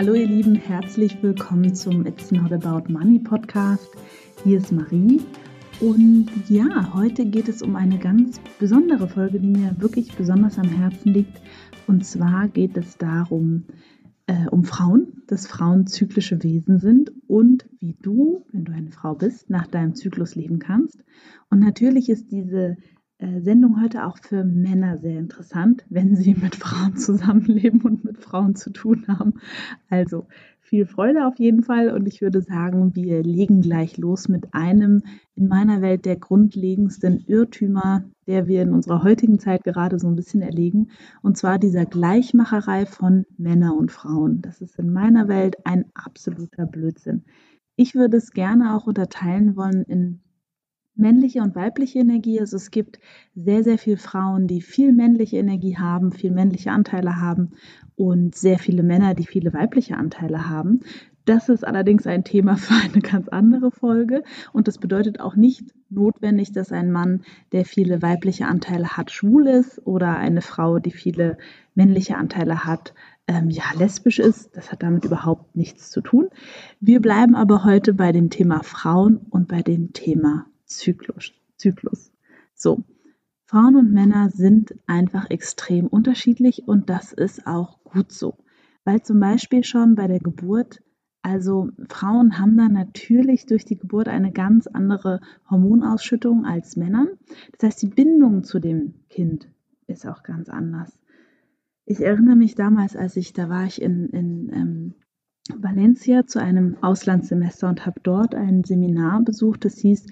Hallo ihr Lieben, herzlich willkommen zum It's Not About Money Podcast. Hier ist Marie und ja, heute geht es um eine ganz besondere Folge, die mir wirklich besonders am Herzen liegt. Und zwar geht es darum, äh, um Frauen, dass Frauen zyklische Wesen sind und wie du, wenn du eine Frau bist, nach deinem Zyklus leben kannst. Und natürlich ist diese Sendung heute auch für Männer sehr interessant, wenn sie mit Frauen zusammenleben und mit Frauen zu tun haben. Also viel Freude auf jeden Fall und ich würde sagen, wir legen gleich los mit einem in meiner Welt der grundlegendsten Irrtümer, der wir in unserer heutigen Zeit gerade so ein bisschen erlegen, und zwar dieser Gleichmacherei von Männern und Frauen. Das ist in meiner Welt ein absoluter Blödsinn. Ich würde es gerne auch unterteilen wollen in männliche und weibliche Energie. Also es gibt sehr, sehr viele Frauen, die viel männliche Energie haben, viel männliche Anteile haben und sehr viele Männer, die viele weibliche Anteile haben. Das ist allerdings ein Thema für eine ganz andere Folge und das bedeutet auch nicht notwendig, dass ein Mann, der viele weibliche Anteile hat, schwul ist oder eine Frau, die viele männliche Anteile hat, ähm, ja, lesbisch ist. Das hat damit überhaupt nichts zu tun. Wir bleiben aber heute bei dem Thema Frauen und bei dem Thema Zyklus. Zyklus. So, Frauen und Männer sind einfach extrem unterschiedlich und das ist auch gut so. Weil zum Beispiel schon bei der Geburt, also Frauen haben da natürlich durch die Geburt eine ganz andere Hormonausschüttung als Männern. Das heißt, die Bindung zu dem Kind ist auch ganz anders. Ich erinnere mich damals, als ich, da war ich in, in ähm, Valencia zu einem Auslandssemester und habe dort ein Seminar besucht, das hieß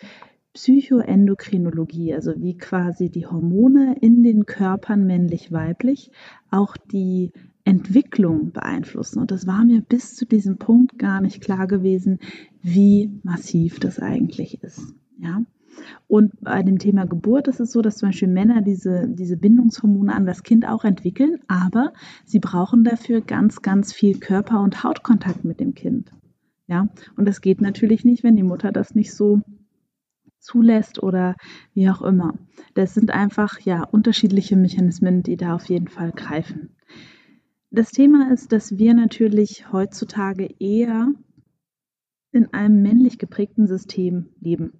Psychoendokrinologie, also wie quasi die Hormone in den Körpern männlich-weiblich auch die Entwicklung beeinflussen. Und das war mir bis zu diesem Punkt gar nicht klar gewesen, wie massiv das eigentlich ist. Ja. Und bei dem Thema Geburt ist es so, dass zum Beispiel Männer diese, diese Bindungshormone an das Kind auch entwickeln, aber sie brauchen dafür ganz, ganz viel Körper- und Hautkontakt mit dem Kind. Ja, und das geht natürlich nicht, wenn die Mutter das nicht so zulässt oder wie auch immer. Das sind einfach ja unterschiedliche Mechanismen, die da auf jeden Fall greifen. Das Thema ist, dass wir natürlich heutzutage eher in einem männlich geprägten System leben.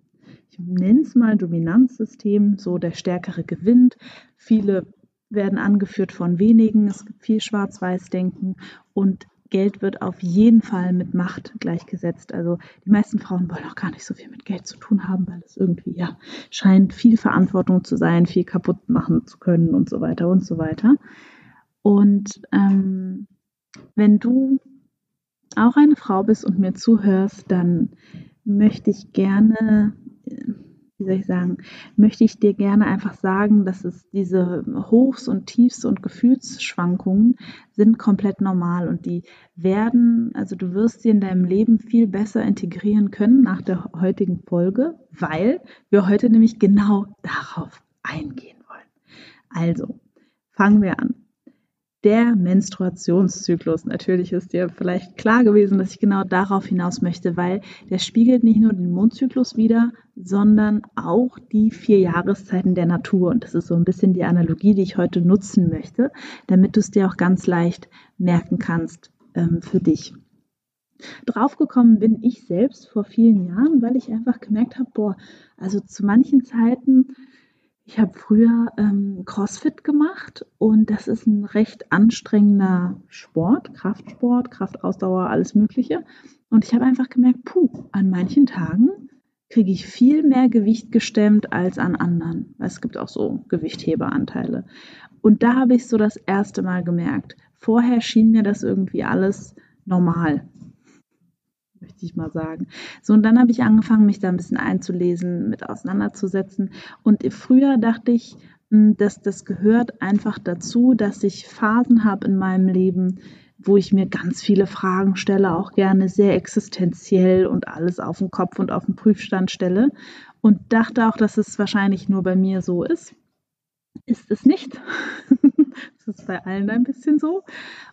Ich nenne es mal Dominanzsystem, so der Stärkere gewinnt. Viele werden angeführt von wenigen, es gibt viel Schwarz-Weiß-Denken und Geld wird auf jeden Fall mit Macht gleichgesetzt. Also die meisten Frauen wollen auch gar nicht so viel mit Geld zu tun haben, weil es irgendwie ja scheint viel Verantwortung zu sein, viel kaputt machen zu können und so weiter und so weiter. Und ähm, wenn du auch eine Frau bist und mir zuhörst, dann möchte ich gerne wie soll ich sagen, möchte ich dir gerne einfach sagen, dass es diese Hochs und Tiefs und Gefühlsschwankungen sind komplett normal und die werden, also du wirst sie in deinem Leben viel besser integrieren können nach der heutigen Folge, weil wir heute nämlich genau darauf eingehen wollen. Also, fangen wir an der Menstruationszyklus. Natürlich ist dir vielleicht klar gewesen, dass ich genau darauf hinaus möchte, weil der spiegelt nicht nur den Mondzyklus wider, sondern auch die vier Jahreszeiten der Natur. Und das ist so ein bisschen die Analogie, die ich heute nutzen möchte, damit du es dir auch ganz leicht merken kannst ähm, für dich. Draufgekommen bin ich selbst vor vielen Jahren, weil ich einfach gemerkt habe, boah, also zu manchen Zeiten ich habe früher ähm, CrossFit gemacht und das ist ein recht anstrengender Sport, Kraftsport, Kraftausdauer, alles Mögliche. Und ich habe einfach gemerkt, puh, an manchen Tagen kriege ich viel mehr Gewicht gestemmt als an anderen. Es gibt auch so Gewichtheberanteile. Und da habe ich so das erste Mal gemerkt. Vorher schien mir das irgendwie alles normal möchte ich mal sagen. So, und dann habe ich angefangen, mich da ein bisschen einzulesen, mit auseinanderzusetzen. Und früher dachte ich, hm, dass das gehört einfach dazu, dass ich Phasen habe in meinem Leben, wo ich mir ganz viele Fragen stelle, auch gerne sehr existenziell und alles auf den Kopf und auf den Prüfstand stelle. Und dachte auch, dass es wahrscheinlich nur bei mir so ist. Ist es nicht. Ist bei allen ein bisschen so.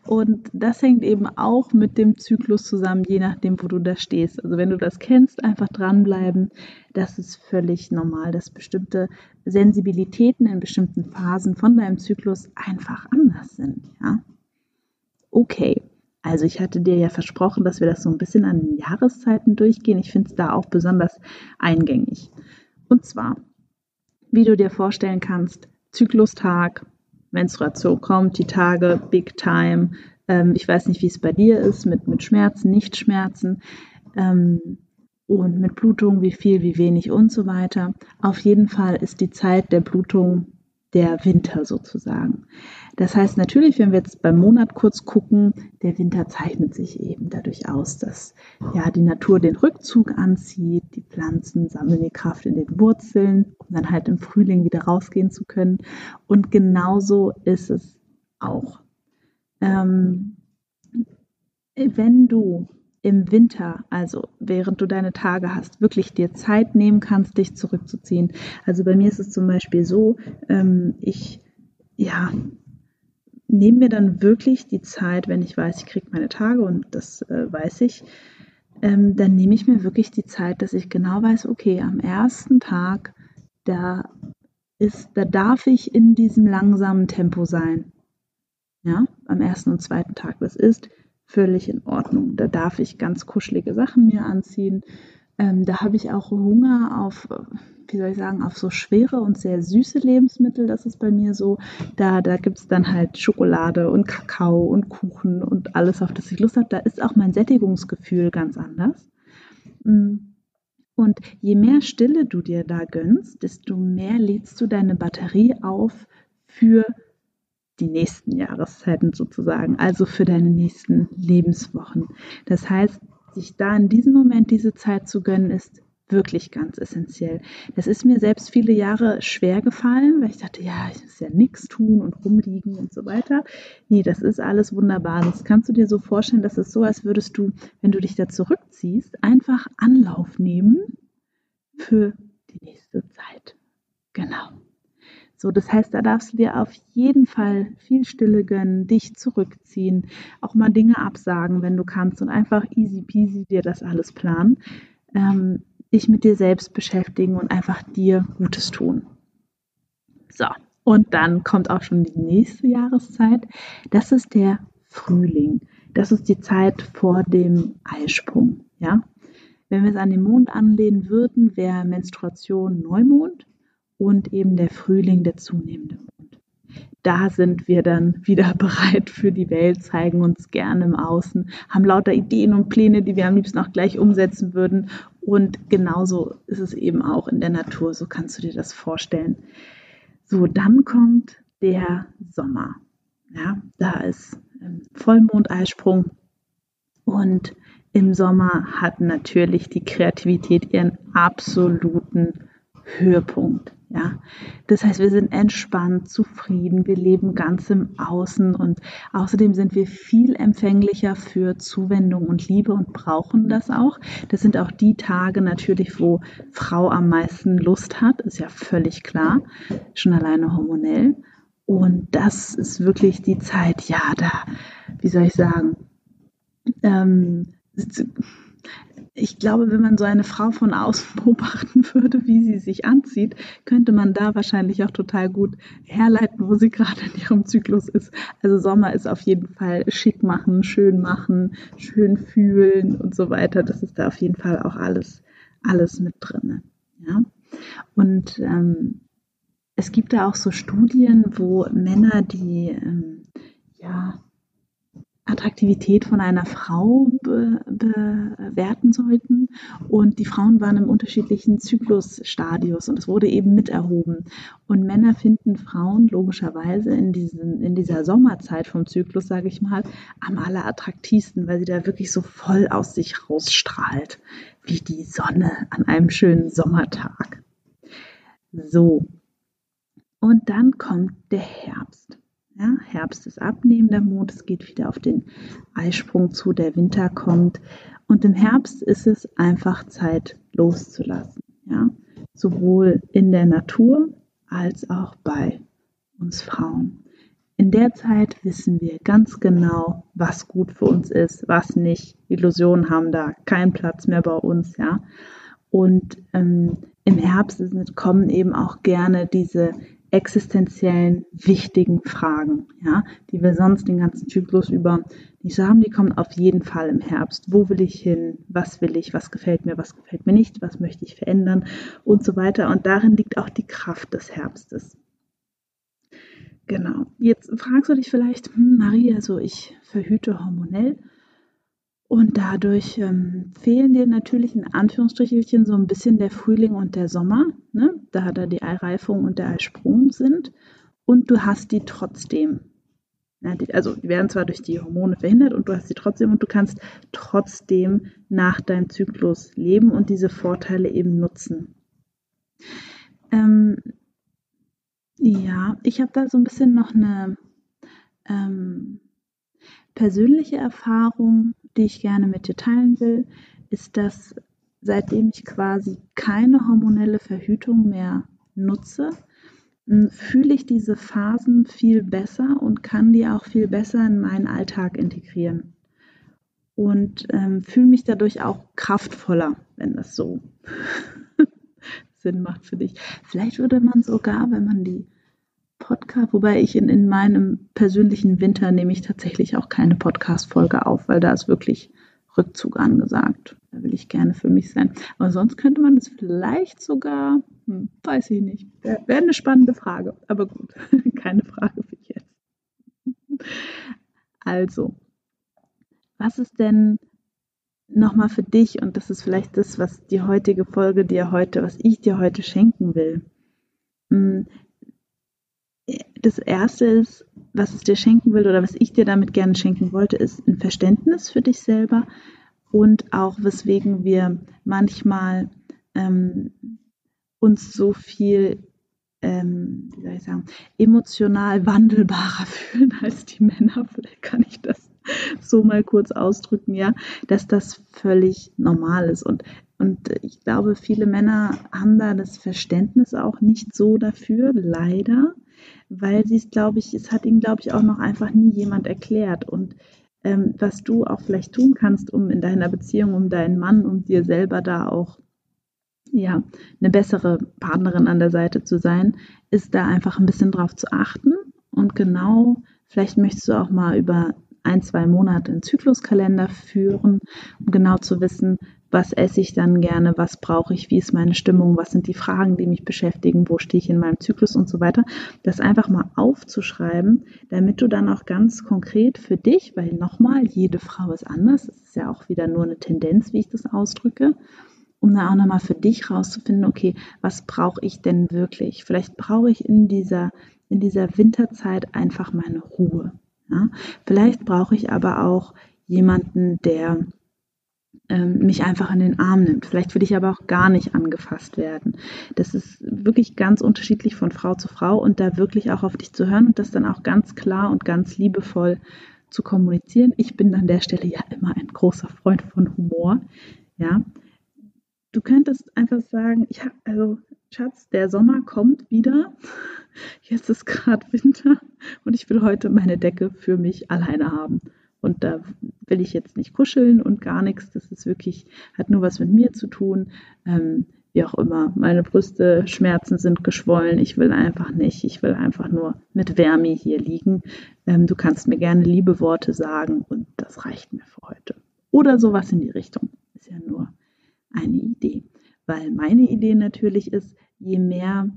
Und das hängt eben auch mit dem Zyklus zusammen, je nachdem, wo du da stehst. Also wenn du das kennst, einfach dranbleiben. Das ist völlig normal, dass bestimmte Sensibilitäten in bestimmten Phasen von deinem Zyklus einfach anders sind. Ja? Okay, Also ich hatte dir ja versprochen, dass wir das so ein bisschen an den Jahreszeiten durchgehen. Ich finde es da auch besonders eingängig. Und zwar, wie du dir vorstellen kannst, Zyklustag, Menstruation kommt, die Tage, Big Time. Ähm, ich weiß nicht, wie es bei dir ist mit, mit Schmerzen, Nichtschmerzen ähm, und mit Blutung, wie viel, wie wenig und so weiter. Auf jeden Fall ist die Zeit der Blutung der Winter sozusagen. Das heißt natürlich, wenn wir jetzt beim Monat kurz gucken, der Winter zeichnet sich eben dadurch aus, dass ja die Natur den Rückzug anzieht, die Pflanzen sammeln die Kraft in den Wurzeln, um dann halt im Frühling wieder rausgehen zu können. Und genauso ist es auch. Ähm, wenn du im Winter, also während du deine Tage hast, wirklich dir Zeit nehmen kannst, dich zurückzuziehen. Also bei mir ist es zum Beispiel so, ähm, ich ja nehme mir dann wirklich die Zeit, wenn ich weiß, ich kriege meine Tage und das äh, weiß ich, ähm, dann nehme ich mir wirklich die Zeit, dass ich genau weiß, okay, am ersten Tag, da ist, da darf ich in diesem langsamen Tempo sein. Ja, am ersten und zweiten Tag. Das ist völlig in Ordnung. Da darf ich ganz kuschelige Sachen mir anziehen. Ähm, da habe ich auch Hunger auf, wie soll ich sagen, auf so schwere und sehr süße Lebensmittel. Das ist bei mir so. Da, da gibt es dann halt Schokolade und Kakao und Kuchen und alles, auf das ich Lust habe. Da ist auch mein Sättigungsgefühl ganz anders. Mm. Und je mehr Stille du dir da gönnst, desto mehr lädst du deine Batterie auf für die nächsten Jahreszeiten sozusagen, also für deine nächsten Lebenswochen. Das heißt, sich da in diesem Moment diese Zeit zu gönnen, ist wirklich ganz essentiell. Das ist mir selbst viele Jahre schwer gefallen, weil ich dachte, ja, ich muss ja nichts tun und rumliegen und so weiter. Nee, das ist alles wunderbar. Das kannst du dir so vorstellen, dass es so, als würdest du, wenn du dich da zurückziehst, einfach Anlauf nehmen für die nächste Zeit. Genau. So, das heißt, da darfst du dir auf jeden Fall viel Stille gönnen, dich zurückziehen, auch mal Dinge absagen, wenn du kannst und einfach easy peasy dir das alles planen, ähm, dich mit dir selbst beschäftigen und einfach dir Gutes tun. So, und dann kommt auch schon die nächste Jahreszeit. Das ist der Frühling. Das ist die Zeit vor dem Eisprung. Ja? Wenn wir es an den Mond anlehnen würden, wäre Menstruation Neumond und eben der Frühling, der zunehmende Mond. Da sind wir dann wieder bereit für die Welt, zeigen uns gerne im Außen, haben lauter Ideen und Pläne, die wir am liebsten auch gleich umsetzen würden. Und genauso ist es eben auch in der Natur, so kannst du dir das vorstellen. So, dann kommt der Sommer. Ja, da ist ähm, Vollmondeisprung und im Sommer hat natürlich die Kreativität ihren absoluten Höhepunkt. Ja, das heißt, wir sind entspannt, zufrieden, wir leben ganz im Außen und außerdem sind wir viel empfänglicher für Zuwendung und Liebe und brauchen das auch. Das sind auch die Tage natürlich, wo Frau am meisten Lust hat, ist ja völlig klar, schon alleine hormonell. Und das ist wirklich die Zeit, ja, da, wie soll ich sagen, ähm, ich glaube, wenn man so eine Frau von außen beobachten würde, wie sie sich anzieht, könnte man da wahrscheinlich auch total gut herleiten, wo sie gerade in ihrem Zyklus ist. Also Sommer ist auf jeden Fall schick machen, schön machen, schön fühlen und so weiter. Das ist da auf jeden Fall auch alles, alles mit drin. Ja? Und ähm, es gibt da auch so Studien, wo Männer, die ähm, ja Attraktivität von einer Frau be bewerten sollten. Und die Frauen waren im unterschiedlichen Zyklusstadius und es wurde eben mit erhoben. Und Männer finden Frauen logischerweise in, diesen, in dieser Sommerzeit vom Zyklus, sage ich mal, am allerattraktivsten, weil sie da wirklich so voll aus sich rausstrahlt, wie die Sonne an einem schönen Sommertag. So. Und dann kommt der Herbst. Ja, Herbst ist abnehmender Mond, es geht wieder auf den Eisprung zu, der Winter kommt. Und im Herbst ist es einfach Zeit loszulassen. Ja? Sowohl in der Natur als auch bei uns Frauen. In der Zeit wissen wir ganz genau, was gut für uns ist, was nicht. Illusionen haben da keinen Platz mehr bei uns, ja. Und ähm, im Herbst kommen eben auch gerne diese existenziellen, wichtigen Fragen, ja, die wir sonst den ganzen Zyklus über nicht so haben, die kommen auf jeden Fall im Herbst. Wo will ich hin? Was will ich? Was gefällt mir? Was gefällt mir nicht? Was möchte ich verändern? Und so weiter. Und darin liegt auch die Kraft des Herbstes. Genau. Jetzt fragst du dich vielleicht, hm, Maria, so ich verhüte hormonell. Und dadurch ähm, fehlen dir natürlich in Anführungsstrichelchen so ein bisschen der Frühling und der Sommer, ne? da da die Eireifung und der Eisprung sind. Und du hast die trotzdem. Ja, die, also die werden zwar durch die Hormone verhindert und du hast sie trotzdem und du kannst trotzdem nach deinem Zyklus leben und diese Vorteile eben nutzen. Ähm, ja, ich habe da so ein bisschen noch eine ähm, persönliche Erfahrung, die ich gerne mit dir teilen will, ist, dass seitdem ich quasi keine hormonelle Verhütung mehr nutze, fühle ich diese Phasen viel besser und kann die auch viel besser in meinen Alltag integrieren. Und ähm, fühle mich dadurch auch kraftvoller, wenn das so Sinn macht für dich. Vielleicht würde man sogar, wenn man die Podcast, wobei ich in, in meinem persönlichen Winter nehme ich tatsächlich auch keine Podcast-Folge auf, weil da ist wirklich Rückzug angesagt. Da will ich gerne für mich sein. Aber sonst könnte man das vielleicht sogar, hm, weiß ich nicht. Wäre wär eine spannende Frage. Aber gut, keine Frage für jetzt. Also, was ist denn nochmal für dich, und das ist vielleicht das, was die heutige Folge dir heute, was ich dir heute schenken will. Das erste ist, was es dir schenken will oder was ich dir damit gerne schenken wollte, ist ein Verständnis für dich selber und auch weswegen wir manchmal ähm, uns so viel, ähm, wie soll ich sagen, emotional wandelbarer fühlen als die Männer. Vielleicht kann ich das so mal kurz ausdrücken, ja, dass das völlig normal ist. Und, und ich glaube, viele Männer haben da das Verständnis auch nicht so dafür, leider weil sie es, glaube ich, es hat ihnen, glaube ich, auch noch einfach nie jemand erklärt. Und ähm, was du auch vielleicht tun kannst, um in deiner Beziehung, um deinen Mann und dir selber da auch ja, eine bessere Partnerin an der Seite zu sein, ist da einfach ein bisschen drauf zu achten und genau, vielleicht möchtest du auch mal über ein, zwei Monate einen Zykluskalender führen, um genau zu wissen, was esse ich dann gerne, was brauche ich, wie ist meine Stimmung, was sind die Fragen, die mich beschäftigen, wo stehe ich in meinem Zyklus und so weiter. Das einfach mal aufzuschreiben, damit du dann auch ganz konkret für dich, weil nochmal, jede Frau ist anders, das ist ja auch wieder nur eine Tendenz, wie ich das ausdrücke, um da auch nochmal für dich rauszufinden, okay, was brauche ich denn wirklich? Vielleicht brauche ich in dieser, in dieser Winterzeit einfach meine Ruhe. Ja? Vielleicht brauche ich aber auch jemanden, der mich einfach in den Arm nimmt. Vielleicht will ich aber auch gar nicht angefasst werden. Das ist wirklich ganz unterschiedlich von Frau zu Frau und da wirklich auch auf dich zu hören und das dann auch ganz klar und ganz liebevoll zu kommunizieren. Ich bin an der Stelle ja immer ein großer Freund von Humor. Ja, du könntest einfach sagen, ja, also Schatz, der Sommer kommt wieder. Jetzt ist gerade Winter und ich will heute meine Decke für mich alleine haben. Und da will ich jetzt nicht kuscheln und gar nichts. Das ist wirklich, hat nur was mit mir zu tun. Ähm, wie auch immer. Meine Brüste, Schmerzen sind geschwollen. Ich will einfach nicht. Ich will einfach nur mit Wärme hier liegen. Ähm, du kannst mir gerne liebe Worte sagen und das reicht mir für heute. Oder sowas in die Richtung. Ist ja nur eine Idee. Weil meine Idee natürlich ist, je mehr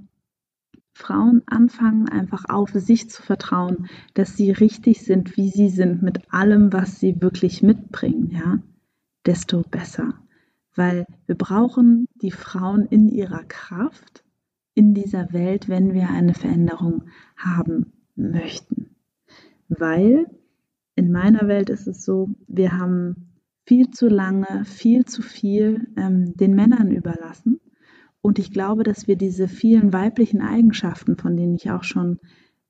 Frauen anfangen einfach auf sich zu vertrauen, dass sie richtig sind, wie sie sind, mit allem, was sie wirklich mitbringen, ja, desto besser. Weil wir brauchen die Frauen in ihrer Kraft in dieser Welt, wenn wir eine Veränderung haben möchten. Weil in meiner Welt ist es so, wir haben viel zu lange, viel zu viel ähm, den Männern überlassen und ich glaube, dass wir diese vielen weiblichen Eigenschaften, von denen ich auch schon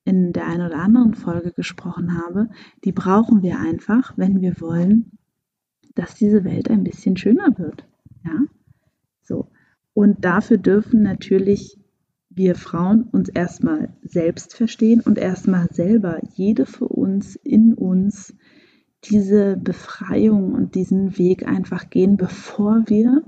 in der einen oder anderen Folge gesprochen habe, die brauchen wir einfach, wenn wir wollen, dass diese Welt ein bisschen schöner wird. Ja? So. Und dafür dürfen natürlich wir Frauen uns erstmal selbst verstehen und erstmal selber, jede für uns, in uns, diese Befreiung und diesen Weg einfach gehen, bevor wir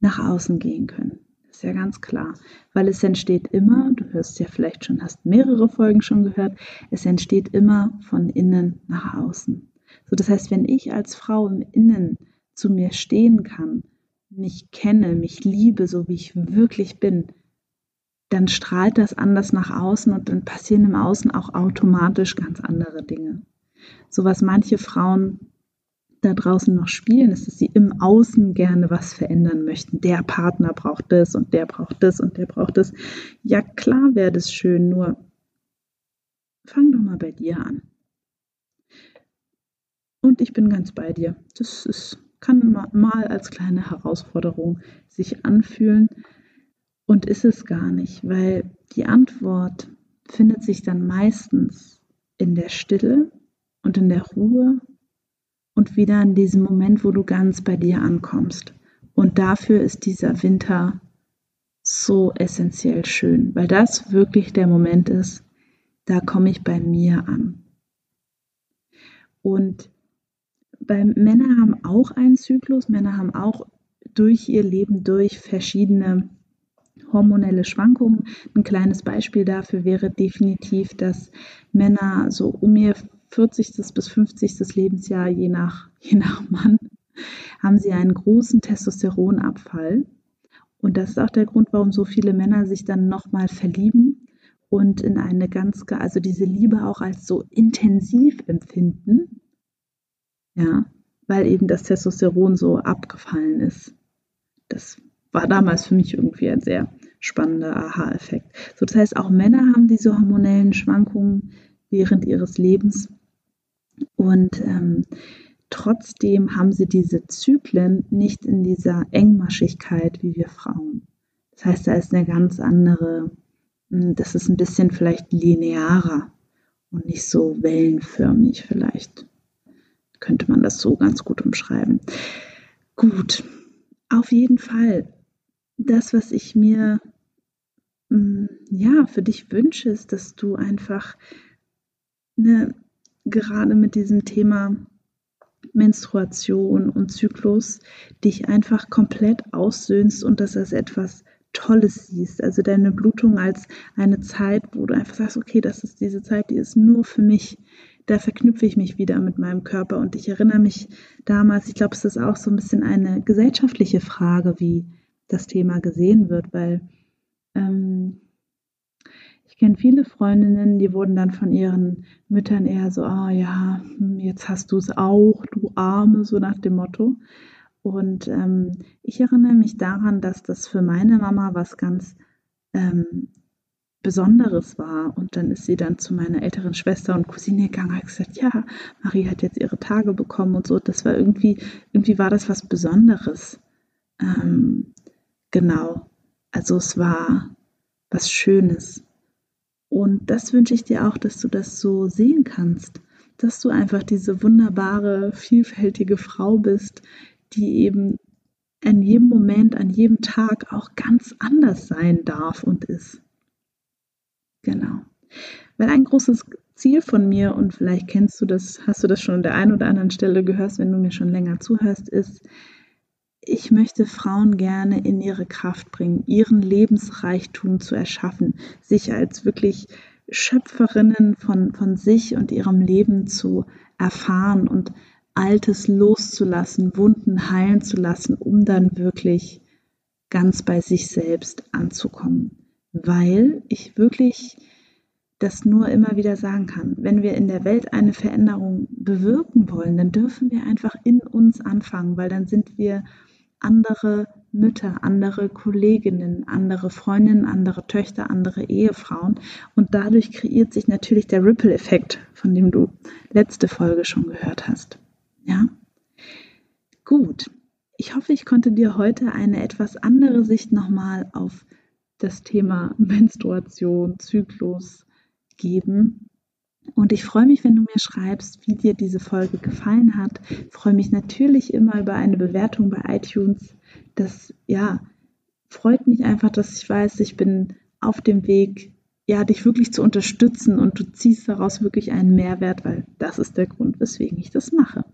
nach außen gehen können. Ist ja ganz klar, weil es entsteht immer, du hörst ja vielleicht schon, hast mehrere Folgen schon gehört, es entsteht immer von innen nach außen. So, das heißt, wenn ich als Frau im Innen zu mir stehen kann, mich kenne, mich liebe, so wie ich wirklich bin, dann strahlt das anders nach außen und dann passieren im Außen auch automatisch ganz andere Dinge. So was manche Frauen da draußen noch spielen, ist, dass sie im Außen gerne was verändern möchten. Der Partner braucht das und der braucht das und der braucht das. Ja, klar wäre das schön, nur fang doch mal bei dir an. Und ich bin ganz bei dir. Das ist, kann mal als kleine Herausforderung sich anfühlen und ist es gar nicht, weil die Antwort findet sich dann meistens in der Stille und in der Ruhe und wieder in diesem Moment, wo du ganz bei dir ankommst. Und dafür ist dieser Winter so essentiell schön, weil das wirklich der Moment ist, da komme ich bei mir an. Und bei Männer haben auch einen Zyklus, Männer haben auch durch ihr Leben durch verschiedene hormonelle Schwankungen. Ein kleines Beispiel dafür wäre definitiv, dass Männer so um ihr 40. bis 50. Lebensjahr, je nach, je nach Mann, haben sie einen großen Testosteronabfall. Und das ist auch der Grund, warum so viele Männer sich dann nochmal verlieben und in eine ganz, also diese Liebe auch als so intensiv empfinden. Ja, weil eben das Testosteron so abgefallen ist. Das war damals für mich irgendwie ein sehr spannender Aha-Effekt. So, das heißt, auch Männer haben diese hormonellen Schwankungen während ihres Lebens und ähm, trotzdem haben sie diese Zyklen nicht in dieser Engmaschigkeit wie wir Frauen. Das heißt, da ist eine ganz andere, hm, das ist ein bisschen vielleicht linearer und nicht so wellenförmig vielleicht. Könnte man das so ganz gut umschreiben. Gut, auf jeden Fall. Das, was ich mir hm, ja für dich wünsche, ist, dass du einfach eine gerade mit diesem Thema Menstruation und Zyklus dich einfach komplett aussöhnst und das als etwas Tolles siehst. Also deine Blutung als eine Zeit, wo du einfach sagst, okay, das ist diese Zeit, die ist nur für mich. Da verknüpfe ich mich wieder mit meinem Körper. Und ich erinnere mich damals, ich glaube, es ist auch so ein bisschen eine gesellschaftliche Frage, wie das Thema gesehen wird, weil ähm, kenne viele Freundinnen, die wurden dann von ihren Müttern eher so, ah ja, hm, jetzt hast du es auch, du Arme, so nach dem Motto. Und ähm, ich erinnere mich daran, dass das für meine Mama was ganz ähm, Besonderes war. Und dann ist sie dann zu meiner älteren Schwester und Cousine gegangen und hat gesagt, ja, Marie hat jetzt ihre Tage bekommen und so. Das war irgendwie, irgendwie war das was Besonderes. Ähm, genau. Also es war was Schönes. Und das wünsche ich dir auch, dass du das so sehen kannst, dass du einfach diese wunderbare, vielfältige Frau bist, die eben an jedem Moment, an jedem Tag auch ganz anders sein darf und ist. Genau. Weil ein großes Ziel von mir, und vielleicht kennst du das, hast du das schon an der einen oder anderen Stelle gehört, wenn du mir schon länger zuhörst, ist, ich möchte Frauen gerne in ihre Kraft bringen, ihren Lebensreichtum zu erschaffen, sich als wirklich Schöpferinnen von, von sich und ihrem Leben zu erfahren und Altes loszulassen, Wunden heilen zu lassen, um dann wirklich ganz bei sich selbst anzukommen. Weil ich wirklich das nur immer wieder sagen kann. Wenn wir in der Welt eine Veränderung bewirken wollen, dann dürfen wir einfach in uns anfangen, weil dann sind wir andere Mütter, andere Kolleginnen, andere Freundinnen, andere Töchter, andere Ehefrauen. Und dadurch kreiert sich natürlich der Ripple-Effekt, von dem du letzte Folge schon gehört hast. Ja? Gut. Ich hoffe, ich konnte dir heute eine etwas andere Sicht nochmal auf das Thema Menstruation, Zyklus geben. Und ich freue mich, wenn du mir schreibst, wie dir diese Folge gefallen hat. Ich freue mich natürlich immer über eine Bewertung bei iTunes. Das, ja, freut mich einfach, dass ich weiß, ich bin auf dem Weg, ja, dich wirklich zu unterstützen und du ziehst daraus wirklich einen Mehrwert, weil das ist der Grund, weswegen ich das mache.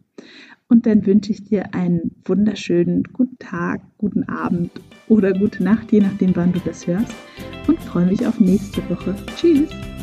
Und dann wünsche ich dir einen wunderschönen guten Tag, guten Abend oder gute Nacht, je nachdem, wann du das hörst. Und freue mich auf nächste Woche. Tschüss!